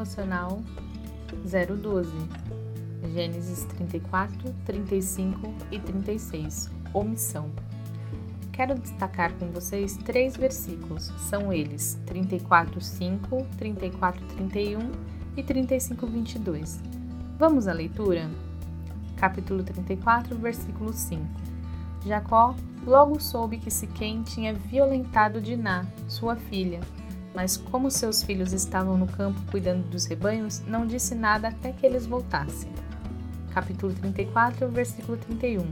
Devocional 012 Gênesis 34, 35 e 36 Omissão Quero destacar com vocês três versículos. São eles 34, 5, 34, 31 e 35, 22. Vamos à leitura? Capítulo 34, versículo 5 Jacó logo soube que Siquém tinha violentado Diná, sua filha, mas como seus filhos estavam no campo cuidando dos rebanhos, não disse nada até que eles voltassem. Capítulo 34, versículo 31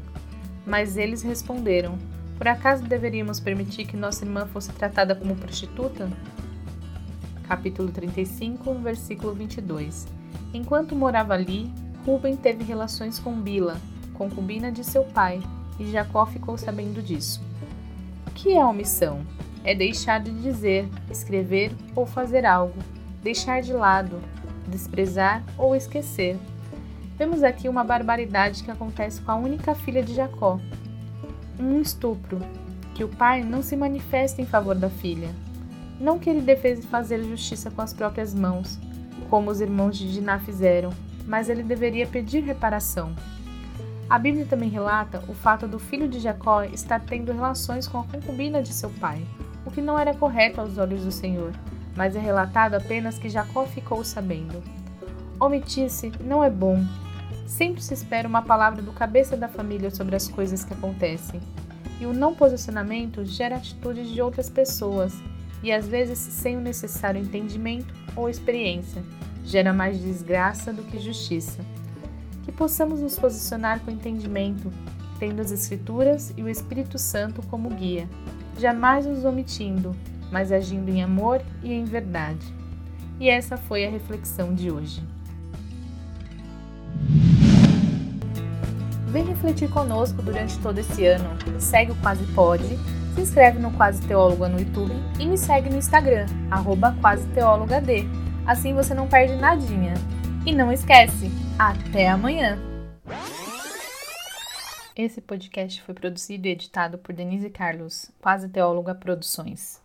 Mas eles responderam: Por acaso deveríamos permitir que nossa irmã fosse tratada como prostituta? Capítulo 35, versículo 22 Enquanto morava ali, Ruben teve relações com Bila, concubina de seu pai, e Jacó ficou sabendo disso. O que é omissão? É deixar de dizer, escrever ou fazer algo, deixar de lado, desprezar ou esquecer. Vemos aqui uma barbaridade que acontece com a única filha de Jacó. Um estupro, que o pai não se manifesta em favor da filha. Não que ele devesse fazer justiça com as próprias mãos, como os irmãos de Diná fizeram, mas ele deveria pedir reparação. A Bíblia também relata o fato do filho de Jacó estar tendo relações com a concubina de seu pai, o que não era correto aos olhos do Senhor, mas é relatado apenas que Jacó ficou sabendo. Omitir-se não é bom. Sempre se espera uma palavra do cabeça da família sobre as coisas que acontecem. E o não posicionamento gera atitudes de outras pessoas, e às vezes sem o necessário entendimento ou experiência, gera mais desgraça do que justiça que possamos nos posicionar com entendimento, tendo as Escrituras e o Espírito Santo como guia, jamais nos omitindo, mas agindo em amor e em verdade. E essa foi a reflexão de hoje. Vem refletir conosco durante todo esse ano. Segue o Quase Pode, se inscreve no Quase Teóloga no YouTube e me segue no Instagram, arroba Assim você não perde nadinha. E não esquece, até amanhã! Esse podcast foi produzido e editado por Denise Carlos, Quase Teóloga Produções.